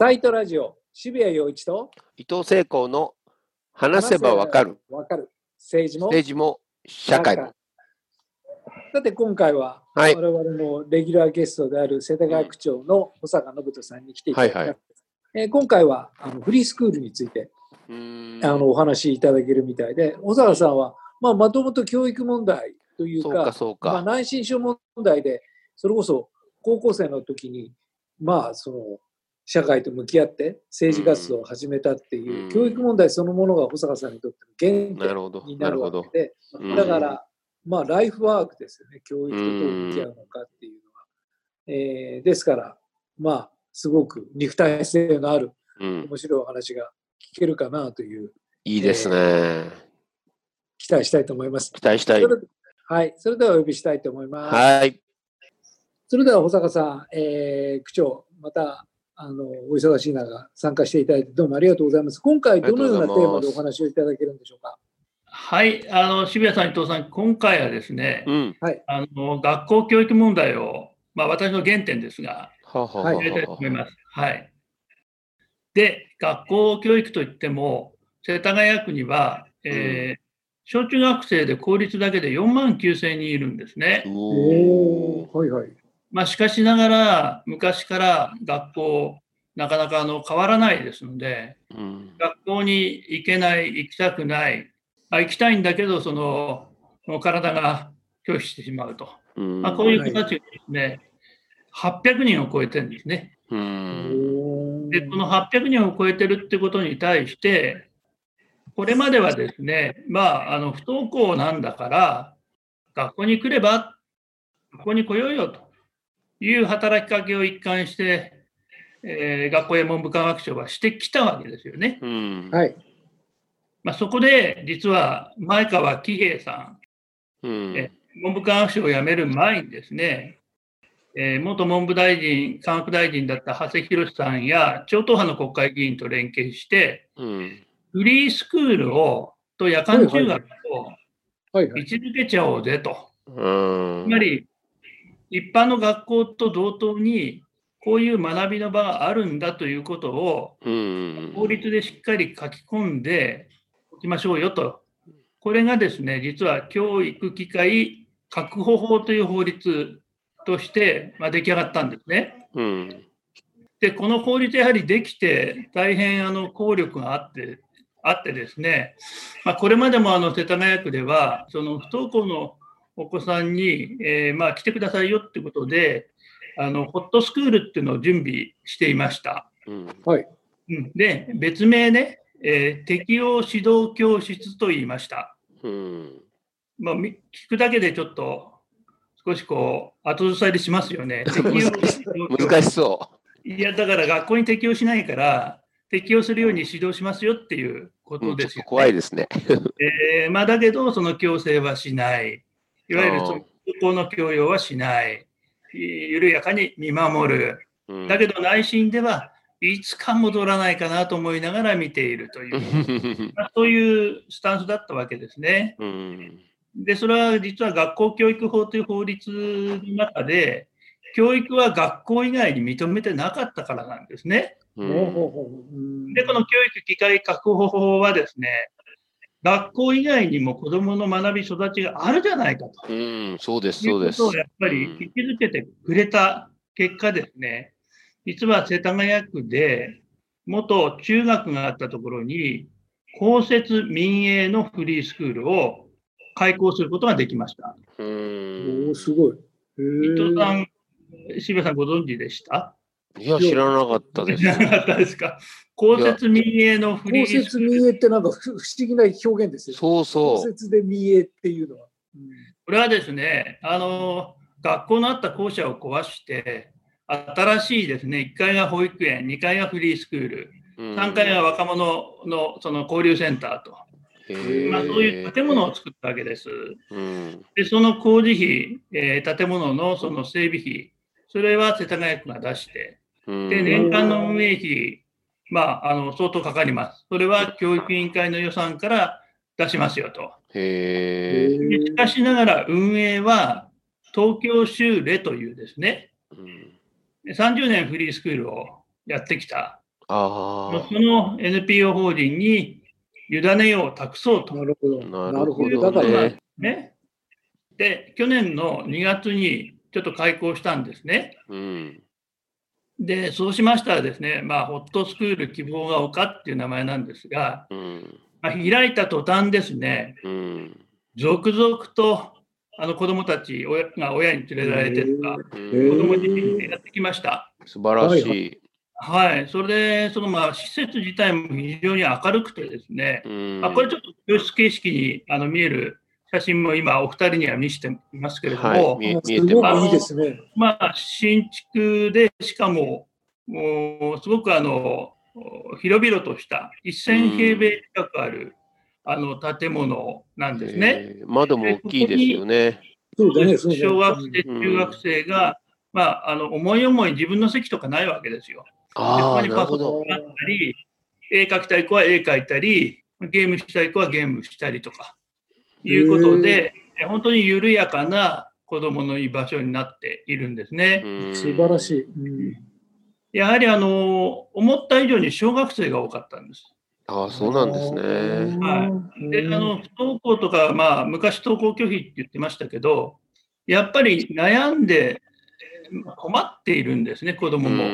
サイトラジオ、渋谷陽一と伊藤聖光の話せばわかるわかる政治も政治も社会も。さて今回は、はい我々のレギュラーゲストである世田谷区長の保坂信人さんに来ていただきます。はいはいえー今回はあのフリースクールについてあのお話しいただけるみたいで、小坂さんは、まあ、まともと教育問題というか、かそうか。まあ、内申書問題で、それこそ高校生の時に、まあ、その社会と向き合って政治活動を始めたっていう、うん教育問題そのものが保坂さんにとっての原なるほど。点になる。わけで、うんだから、まあ、ライフワークですよね、教育とどう向き合うのかっていうのは。えーですから、まあ、すごく肉体性のあるうん、面白いお話が聞けるかなといういいですね。期待したいと思います。期待したいはい、それではお呼びしたいと思います。はい。それでは保坂さん、えー区長、またあのお忙しい中、参加していただいてどうもありがとうございます。今回、どのようなテーマでお話をいただけるんでしょうか？はい、あの渋谷さん、伊藤さん、今回はですね、うん。あの学校教育問題を、まあ、私の原点ですが、はいはやりたいと思います。はい。で、学校教育といっても、世田谷区には、えー小中学生で公立だけで4万9000人いるんですね。おおお。はいはい。まあ、しかしながら、昔から学校、なかなかあの変わらないですので、うん。学校に行けない、行きたくない、あ行きたいんだけど、その体が拒否してしまうと、うんまあ、こういう子たちがですね、800人を超えてるんですね。うん。で、この800人を超えてるってことに対して、これまではですね、まあ、あの不登校なんだから、学校に来れば、学校に来ようよという働きかけを一貫して、えー学校や文部科学省はしてきたわけですよね。うん。はい。まあ、そこで実は前川喜平さん、うん。え文部科学省を辞める前にですね、えー元文部大臣、科学大臣だった長谷博さんや超党派の国会議員と連携して、うん。フリースクールをと夜間中学をはいはい。位置づけちゃおうぜと。うん。つまり、一般の学校と同等に、こういう学びの場があるんだということを、うん。法律でしっかり書き込んでおきましょうよと。これがですね、実は教育機会確保法という法律として、まあ、出来上がったんですね。うん。で、この法律やはりできて、大変あの効力があって、あってですね、まあ、これまでもあの世田谷区では、その不登校のお子さんに、えーまあ、来てくださいよってことで、あのホットスクールっていうのを準備していました。うん。はい。うんで、別名ね、えー適応指導教室と言いました。うん。まあ、み聞くだけでちょっと少しこう後ずさりしますよね。適応指導教難しそいや、だから学校に適用しないから、適用するように指導しますよっていうこととですよ、ね怖いですね。えーまあ、だけど、その強制はしない。いわゆるあーその学校の教養はしない。い緩やかに見守る。うんだけど内心ではいつか戻らないかなと思いながら見ているという、まあそういうスタンスだったわけですね。うん。で、それは実は学校教育法という法律の中で、教育は学校以外に認めてなかったからなんですね。うんで、この教育機会確保法はですね、学校以外にも子どもの学び育ちがあるじゃないかとうん。そうです、いうそうです。ことをやっぱりうん引きづけてくれた結果ですね、実は世田谷区で元中学があったところに、公設民営のフリースクールを開校することができました。うおんー。すごい。へ伊ー藤さん、渋谷さんご存知でした？いや、知らなかったです知。らなかったですか？公設民営のフリ公ースクール設民営ってなんか不不思議な表現ですよね。そう公そう。設で民営っていうのは。うんこれはですね、あの学校のあった校舎を壊して、新しいですね、1階が保育園、2階がフリースクール、3階が若者のその交流センターと、うんまあ、そういう建物を作ったわけです。うん。で、その工事費、えー建物のその整備費、それは世田谷区が出して、うんで、年間の運営費、まあ、あの相当かかります。それは教育委員会の予算から出しますよと。へしかしながら運営は東京州レというですね、うん30年フリースクールをやってきたあその NPO 法人に委ねよう、託そうと。なるほど。ななるほど。だから、ねね。で、去年の2月にちょっと開校したんですね。あ。うん。で、そうしましたらですね、まあ、ホットスクール希望が丘っていう名前なんですが、うん。まあ、開いた途端ですね、うん。続々とあの子どもたち親が親に連れられてとか、う子んども自身でやってきました。素晴らしい。はい、それで、そのまあ施設自体も非常に明るくてですね、うんあこれちょっと教室形式にあの見える写真も今、お二人には見せていますけれども、はい見えてますくいいですね。まあ、新築で、しかも、もうすごくあの広々とした1000平米近くある、あの建物なんですね。えー窓も大きいですよね。小学生、中学生が、まあ、あの思い思い自分の席とかないわけですよ。でああ、ここにパソコなるほど。ンがあったり、絵描きたい子は絵描いたり、ゲームしたい子はゲームしたりとか、いうことで、本当に緩やかな子供の居場所になっているんですね。うん素晴らしい。うんやはりあの思った以上に小学生が多かったんです。ああ、そうなんですね。はいで、あの不登校とか、まあ、昔登校拒否って言ってましたけど、やっぱり悩んで困っているんですね、子う供も。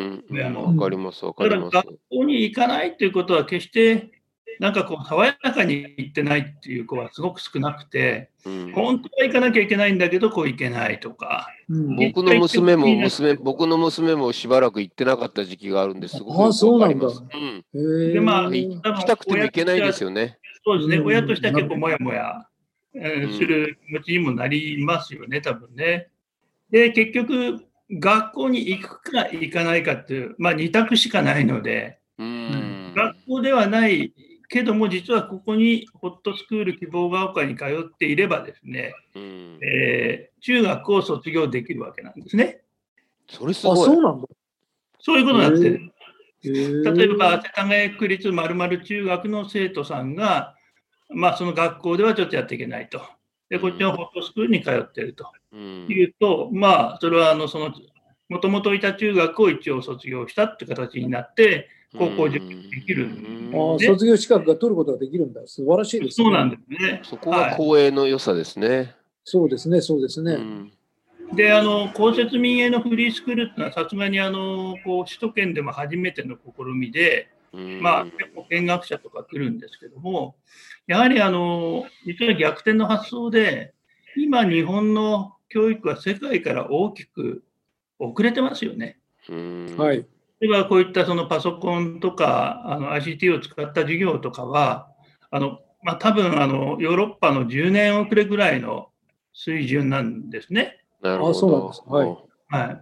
もわかります、わかります。だから学校に行かないということは、決してなんかこう爽やかに行ってないっていう子はすごく少なくて、うん。本当は行かなきゃいけないんだけど、こう行けないとか、うん。僕僕の娘も娘、僕の娘もしばらく行ってなかった時期があるんです。すごくああそうなんだ。わかります。でまあ行きたくても行けないんですよね。そうですね、うん親としては結構もやもや、する気持ちにもなりますよね、多分ね。で、結局、学校に行くか行かないかっていう、まあ、2択しかないので、うん。学校ではないけども、実はここにホットスクール希望が丘に通っていればですね、うんえー中学を卒業できるわけなんですね。あ、それすごい。そうなんだ。そういうことになってる。例えば、世田谷区立まるまる中学の生徒さんが、まあ、その学校ではちょっとやっていけないと。で、こっちのホットスクールに通っているとうんいうと、まあ、それはあのその、もともといた中学を一応卒業したって形になって、高校受験できるんでああ卒業資格が取ることができるんだ。素晴らしいですね。そうなんですね。そこが公営の良さですね。そうですね、そうですね。うんで、あの公設民営のフリースクールっていうのは、さすがにあのこう首都圏でも初めての試みで、うんまあ、結構見学者とか来るんですけども、やはりあの実は逆転の発想で、今、日本の教育は世界から大きく遅れてますよね。うんはい。例えばこういったそのパソコンとかあの ICT を使った授業とかは、あのまあ、多分あのヨーロッパの10年遅れぐらいの水準なんですね。なるほど。あそうなんですはいは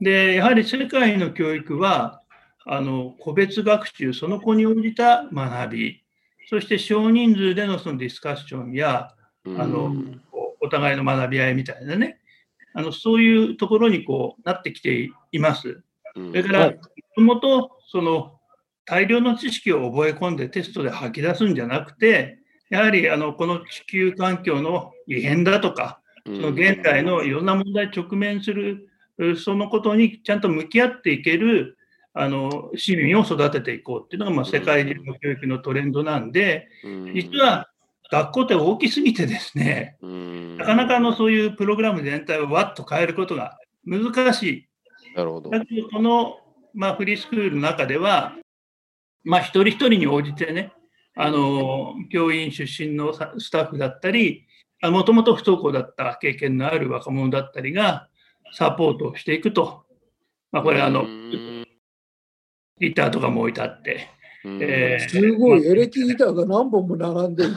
い、でやはり世界の教育はあの個別学習、その子に応じた学び、そして少人数でのそのディスカッションやうんあのお互いの学び合いみたいなね、あのそういうところにこうなってきています。うん。それから、はい。もともとその大量の知識を覚え込んでテストで吐き出すんじゃなくて、やはりあのこの地球環境の異変だとか、その現代のいろんな問題に直面する、そのことにちゃんと向き合っていけるあの市民を育てていこうっていうのが、まあ、世界中の教育のトレンドなんで、うん。実は学校って大きすぎてですね、うん。なかなかあのそういうプログラム全体をわっと変えることが難しい。なるほど。だけど、この、まあ、フリースクールの中では、まあ、一人一人に応じてね、あの教員出身のさスタッフだったり、もともと不登校だった経験のある若者だったりがサポートをしていくと。まあ、これあの、うんギターとかも置いてあって、うんえーすごい、エレキギターが何本も並んでる。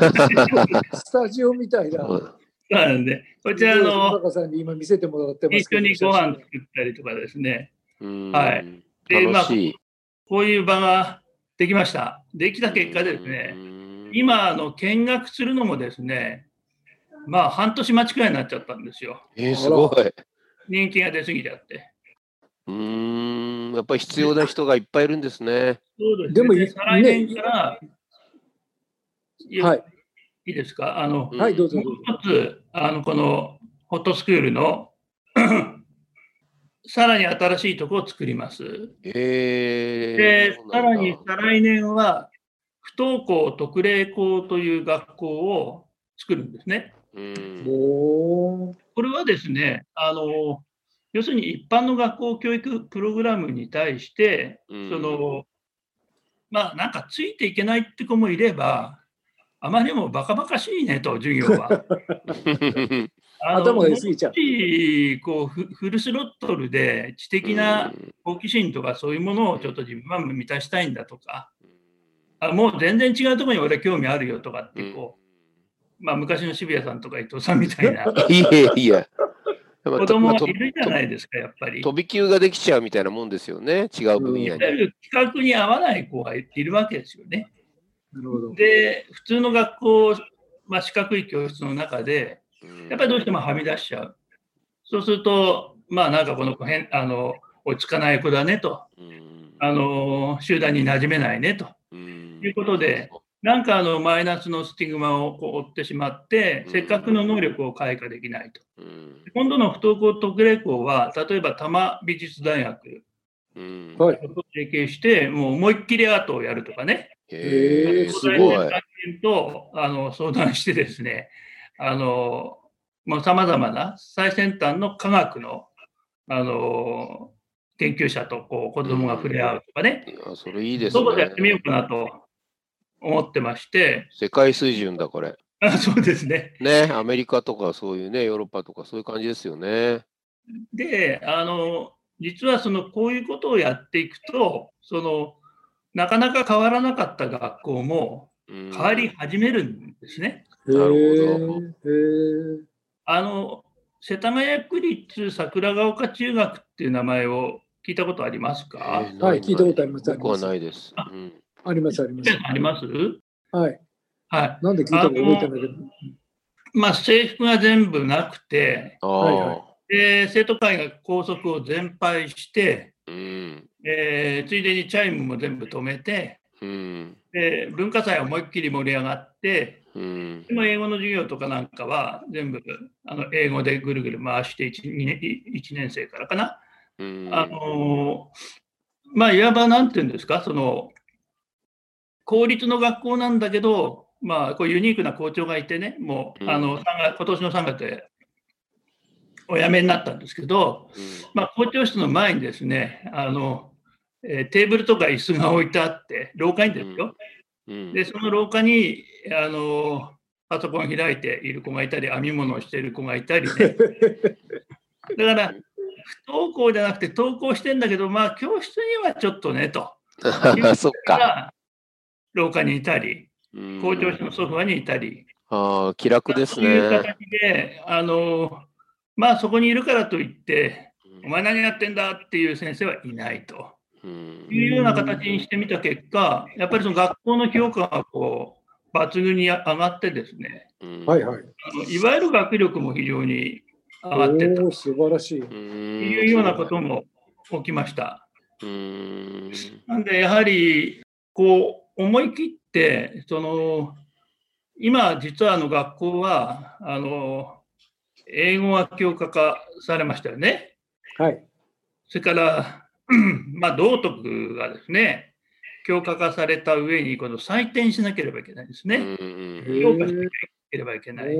スタジオみたいな。そうなんで、こちらの、高さんに今見せてもらってますけど。一緒にご飯作ったりとかですね、うんはいで楽しい。こういう場ができました。できた結果ですね、今、あの見学するのもですね、まあ半年待ちくらいになっちゃったんですよ。えー、すごい。人気が出すぎちゃって。うーん、やっぱり必要な人がいっぱいいるんですね。そうですねでもい再来年から、はい。いいですか、あの、うん。はい、どうぞ。もう。一つ、あのこのホットスクールの さらに新しいところを作ります。えでさらに再来年は、不登校特例校という学校を作るんですね。うん。これはですね、あの要するに一般の学校教育プログラムに対して、うん。そのまあなんかついていけないって子もいれば、あまりにもバカバカしいねと、授業は。あの頭が良すぎちゃうこうフフルスロットルで知的な好奇心とかそういうものをちょっと自分は満たしたいんだとか、あもう全然違うところに俺は興味あるよとかってこう、まあ、昔の渋谷さんとか伊藤さんみたいな いやいや。子供がいるじゃないですか、やっぱり。飛び級ができちゃうみたいなもんですよね、違う分野に。いわゆる企画に合わない子がいるわけですよね。なるほど。で、普通の学校、まあ、四角い教室の中で、やっぱりどうしてもはみ出しちゃう。そうすると、まあなんかこの子変、あの、落ち着かない子だねと、うん。あの、集団に馴染めないねと。うん。いうことで、なんかあのマイナスのスティグマをこう追ってしまって、せっかくの能力を開花できないと。うん。今度の不登校特例校は、例えば多摩美術大学。と提携して、もう思いっきりアートをやるとかね、へえ、ーすごい。とあの相談してですね、あのさまざ、まな最先端の科学のあの研究者とこう子供が触れ合うとかね、それいいですどこでやってみよね。うかなと思ってまして、世界水準だ、これ。あそうですね。ね、アメリカとかそういうね、ヨーロッパとかそういう感じですよね。で、あの実はそのこういうことをやっていくと、そのなかなか変わらなかった学校も変変わり始めるんですね。へなるほどあの世田谷区立桜ヶ丘中学っていう名前を聞いたことありますか、はい聞いたことあります僕はないです。あうんあります、あります。あります？はい。はい。なんで聞いたか覚えてないけど。まあ制服が全部なくて、あはいはあ、で生徒会が校則を全廃して、うん、えーついでにチャイムも全部止めて、うん、で文化祭は思いっきり盛り上がって、うんでも英語の授業とかなんかは全部あの英語でぐるぐる回して 1, 年1年生からかな。うん。あのまあいわばなんていうんですか、その公立の学校なんだけど、まあ、こうユニークな校長がいてね、もう、うんあの3月今年の3月でお辞めになったんですけど、まあ、校長室の前にですね、あのえーテーブルとか椅子が置いてあって、廊下にですよ。うん、で、その廊下にあのパソコン開いている子がいたり、編み物をしている子がいたりね。だから、不登校じゃなくて登校してんだけど、まあ、教室にはちょっとねと。そっか。が廊下にいたり、うん校長室のソファにいたり、ああ、気楽ですそういうね。形で、あのまあ、そこにいるからといって、お前何やってんだっていう先生はいないと。うん。いうような形にしてみた結果、やっぱりその学校の評価がこう抜群に上がってですね、うん。はいはい。あのいわゆる学力も非常に上がってた。素晴らしい。うん。いうようなことも起きました。うん。なんで、やはり、こう、思い切って、その、今、実はあの学校は、あの、英語が教科化されましたよね。はい。それから、まあ、道徳がですね、教科化された上に、この採点しなければいけないですね。うんへ評価しなーければいけない。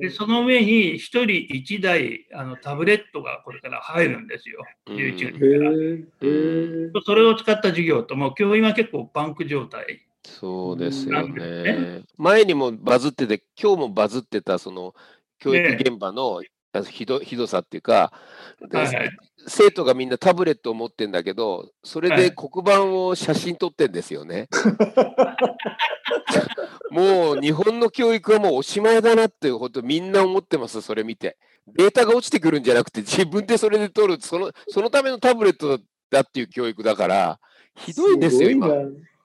で、その上に、1人1台あのタブレットがこれから入るんですよ、11月へから。それを使った授業と、もう教員は結構パンク状態。そうですよなんでね。前にもバズってて、今日もバズってた、その教育現場のひどひどさっていうか、ではいはい。生徒がみんなタブレットを持ってんだけど、それはい。で黒板を写真撮ってんですよね。もう日本の教育はもうおしまいだなって、本当みんな思ってます、それ見て。データが落ちてくるんじゃなくて、自分でそれで撮る、そのそのためのタブレットだっていう教育だから、ひどいんですよ、今。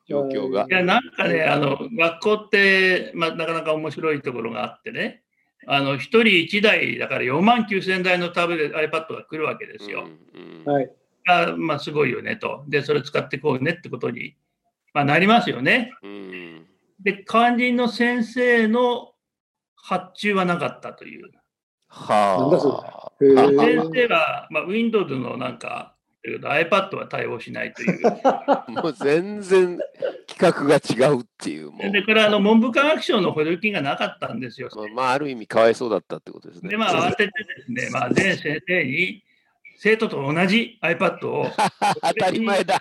状況が。い。や、なんかね、あの学校って、まあ、なかなか面白いところがあってね、あの1人1台だから4万9000台のタブレット、iPad が来るわけですよ。うんうんはい。あまあ、すごいよねと。で、それ使ってこうねってことに、まあ、なりますよね。うんで、肝心の先生の発注はなかったという。はあ。先生が、まあ、Windows のなんかってるけど、iPad は対応しないという。もう全然企画が違うっていう。で、これあの、文部科学省の補助金がなかったんですよ。まあ、まあ、ある意味かわいそうだったってことですね。で、まあ、慌ててですね、まあ、全先生に、生徒と同じ iPad を 当たり前だ。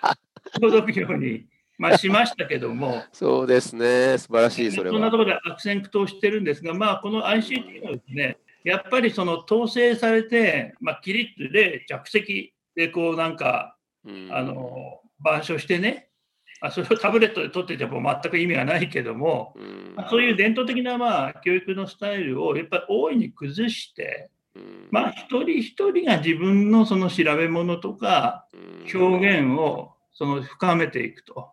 届くように、まあ、しましたけども、そうですね。素晴らしい、それは。そんなところで悪戦苦闘してるんですが、まあ、この ICT はですね、やっぱりその統制されて、まあ、キリッとで着席で、こうなんか、うん。あの、板書してね、あそれをタブレットで取ってても全く意味がないけども、うん。まあそういう伝統的なまあ教育のスタイルをやっぱり大いに崩して、うん。まあ、一人一人が自分のその調べ物とかうん。表現をその深めていくと、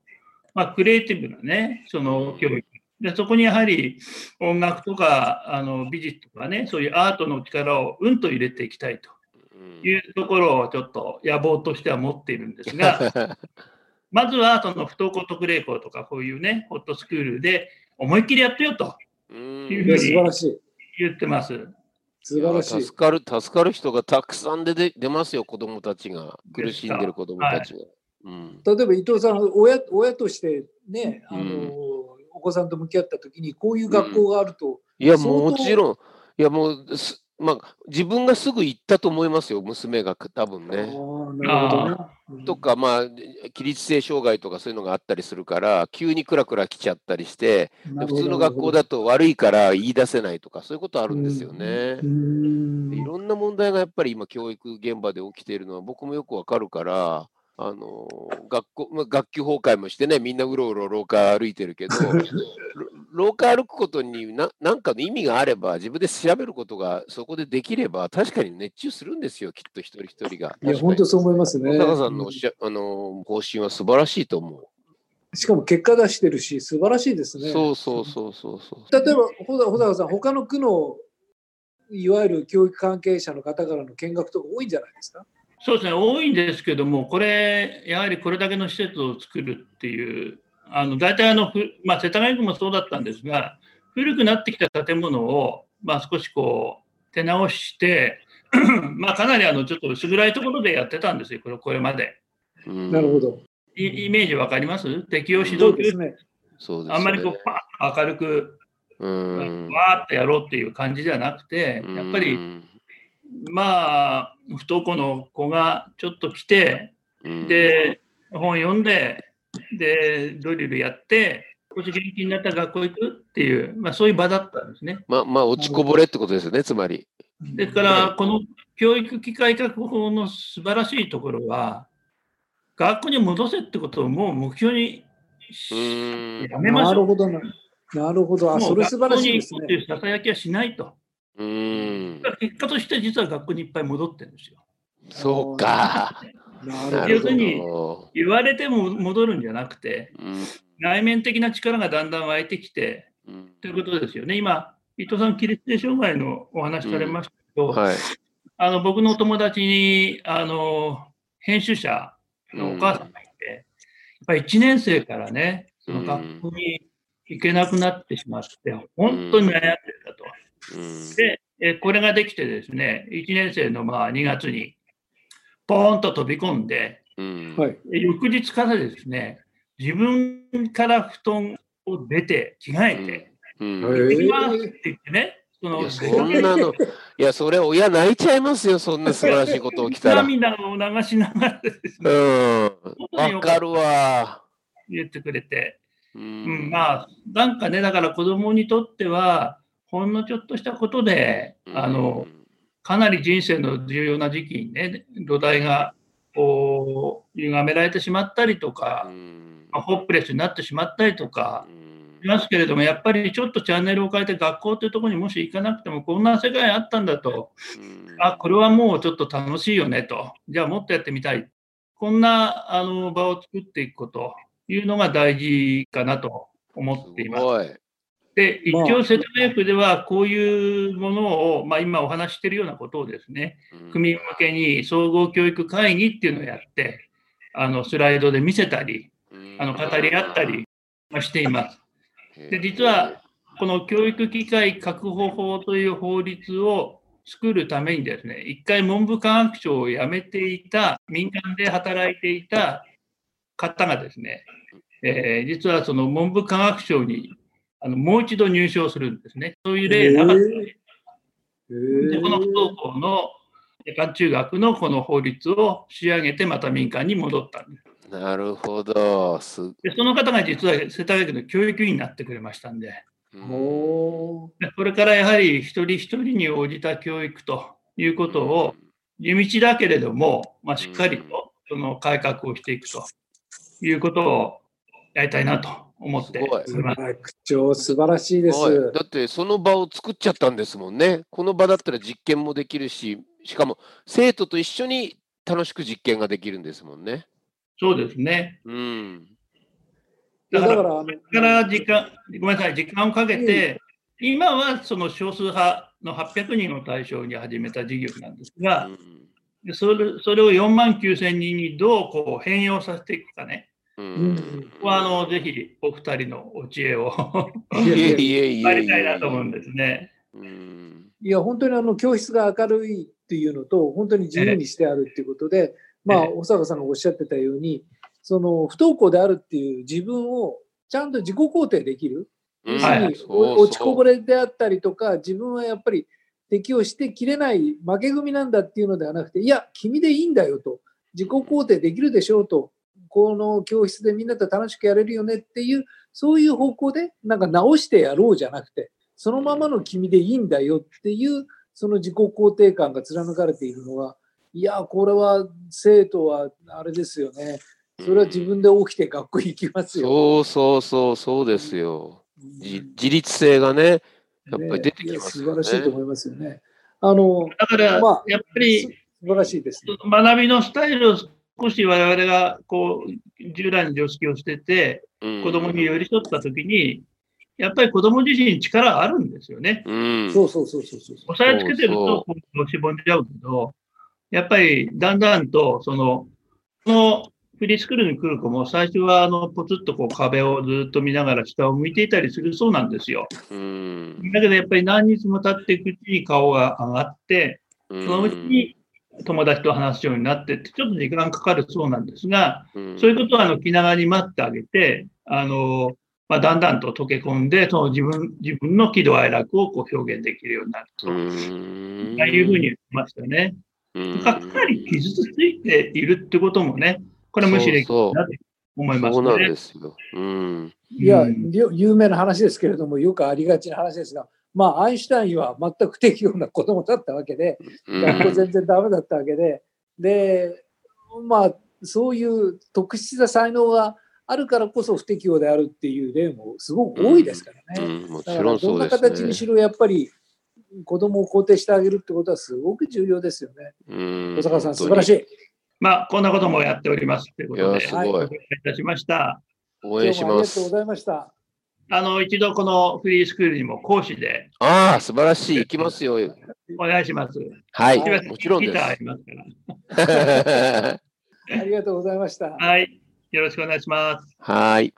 まあ、クリエイティブなね、その教育。でそこにやはり音楽とかあの美術とかね、そういうアートの力をうんと入れていきたいと。うんいうところをちょっと野望としては持っているんですが、まずはその不登校特例校とかこういうね、ホットスクールで思いっきりやってよとうんいういや素晴らしい。言ってます。素晴らしい。助かる、助かる人がたくさん出て出ますよ、子供たちが。苦しんでる子供たちが。うん例えば伊藤さん、親親としてね、あのうんお子さんと向き合ったときに、こういう学校があると、いや、相当もちろん、いや、もうす、まあ、自分がすぐ行ったと思いますよ、娘が多分ね。なるほどね。うんとか、まあ、起立性障害とかそういうのがあったりするから、急にクラクラ来ちゃったりして、で普通の学校だと悪いから言い出せないとか、そういうことあるんですよねいろんな問題がやっぱり今、教育現場で起きているのは僕もよくわかるから、あの学校、まあ、学級崩壊もしてね、みんなうろうろ廊下歩いてるけど、ろ 廊下歩くことにな何かの意味があれば、自分で調べることがそこでできれば、確かに熱中するんですよ、きっと一人一人が。いや、本当そう思いますね。小坂さんのおっしゃ、あの方針は素晴らしいと思う。しかも結果出してるし、素晴らしいですね。そうそうそうそうそう。例えば、ほ小坂さん、他の区のいわゆる教育関係者の方からの見学とか多いんじゃないですか？そうですね、多いんですけども、これ、やはりこれだけの施設を作るっていう、あの大体あの、ふまあ、世田谷区もそうだったんですが、古くなってきた建物を、まあ、少しこう手直して、まあ、かなりあのちょっと薄暗いところでやってたんですよ、これこれまで。うんなるほ。ど。イイメージわかります？適応指導教そうですね。そうです、ね。あんまりこうパッと明るく、うん。わーっとやろうっていう感じじゃなくて、やっぱり、うんまあ、不登校の子がちょっと来て、うん、で、本読んで、で、ドリルやって、少し元気になったら学校行くっていう、まあ、そういう場だったんですね。ままあ、落ちこぼれってことですよね、つまり。ですから、この教育機会確保の素晴らしいところは、学校に戻せってことをもう目標にやめましょう。なるほどな。なるほど。あ、もそうれ素晴らしいです学校に行こうとね。いうささやきはしないと。うん。結果として実は学校にいっぱい戻ってるんですよ。そうか。要するにど。言われても戻るんじゃなくて、うん内面的な力がだんだん湧いてきて、うんということですよね。今、伊藤さん、起立性障害のお話されましたけど、はい。あの僕のお友達にあの編集者のお母さんがいて、やっぱり1年生からね、その学校に行けなくなってしまって、本当に悩んでたと。うんで、えこれができてですね、1年生のまあ2月に、ポーンと飛び込んで、うんはい。で翌日からですね、自分から布団を出て、着替えて、うんへえ行きますって言ってね、そのいやそんなの、いや、それ親泣いちゃいますよ、そんな素晴らしいこと起きたら。うん。涙を流しながらですね、わかるわ。言ってくれて、ううんん。まあ、なんかね、だから子供にとっては、ほんのちょっとしたことで、あの、かなり人生の重要な時期にね、土台がこう歪められてしまったりとうか、ん、まあホップレスになってしまったりとかうんしますけれども、やっぱりちょっとチャンネルを変えて学校というところにもし行かなくても、こんな世界あったんだと、うんあ、これはもうちょっと楽しいよねと、じゃあもっとやってみたい。こんなあの場を作っていくこというのが大事かなと思っています。すごい。で、一まあ応、世田谷区ではこういうものを、まあ、今お話ししているようなことをですね、区民向けに総合教育会議っていうのをやって、あのスライドで見せたり、あの語り合ったりまあしています。で実は、この教育機会確保法という法律を作るためにですね、一回文部科学省を辞めていた、民間で働いていた方がですね、えー、実はその文部科学省にあのもう一度入省するんですね。そういう例なかったでこの不登校の夜間中学のこの法律を仕上げてまた民間に戻ったんです。なるほど。でその方が実は世田谷区の教育委員になってくれましたんで、これからやはり一人一人に応じた教育ということを地道だけれども、まあ、しっかりとその改革をしていくということをやりたいなと思って区長、素晴らしいです。だってその場を作っちゃったんですもんね。この場だったら実験もできるし、しかも生徒と一緒に楽しく実験ができるんですもんね。そうですね。うん。だから、これから時間、ごめんなさい、時間をかけて、今はその少数派の800人を対象に始めた事業なんですが、うん、それそれを4万9000人にどうこう変容させていくかね。うん、ここはあのぜひお二人のお知恵を。借りたいなと思うんですね。いや、本当にあの教室が明るいっていうのと、本当に自由にしてあるっていうことで、まあ、小坂さんがおっしゃってたように、その不登校であるっていう自分をちゃんと自己肯定できる。要するに落ちこぼれであったりとか、自分はやっぱり適応してきれない負け組なんだっていうのではなくて、いや、君でいいんだよと、自己肯定できるでしょうと、この教室でみんなと楽しくやれるよねっていう、そういう方向でなんか直してやろうじゃなくて、そのままの君でいいんだよっていう、その自己肯定感が貫かれているのは、いや、これは生徒はあれですよね。それは自分で起きて学校行きますよ。そうそうそう、そうですよ。自立性がね、やっぱり出てきます、ね、素晴らしいと思いますよね。あの、だから、まあ、やっぱり、素晴らしいです、ね、学びのスタイルを少し我々がこう従来の常識を捨てて、子供に寄り添ったときに、やっぱり子供自身力があるんですよね。うん、そうそうそうそうそう。押さえつけてると、こう、しぼんじゃうけど、やっぱりだんだんと、その、このフリースクールに来る子も最初はあのポツッとこう壁をずっと見ながら下を向いていたりするそうなんですよ。だけどやっぱり何日も経っていくうちに顔が上がって、そのうちに友達と話すようになってって、ちょっと時間かかるそうなんですが、そういうことはあの気長に待ってあげて、あのまあ、だんだんと溶け込んで、その自分自分の喜怒哀楽をこう表現できるようになると、いうふうに言ってましたね。かなり傷ついているってこともね、これ無視できるなと思いますね。そうなんですよ。うん。いや、有名な話ですけれども、よくありがちな話ですが、まあ、アインシュタインは全く不適応な子供だったわけで、学校全然ダメだったわけで、で、まあ、そういう特殊な才能があるからこそ不適応であるっていう例もすごく多いですからね。うんうん、もちろんそうです、ね、どんな形にしろやっぱり子供を肯定してあげるってことはすごく重要ですよね。小坂さん、素晴らしい。まあ、こんなこともやっておりますということで、すごい。お願いいたしました。応援します。ありがとうございました。あの、一度このフリースクールにも講師で。ああ、素晴らしい。行きますよ。お願いします。はい。もちろんです。ありがとうございました。はい。よろしくお願いします。はい。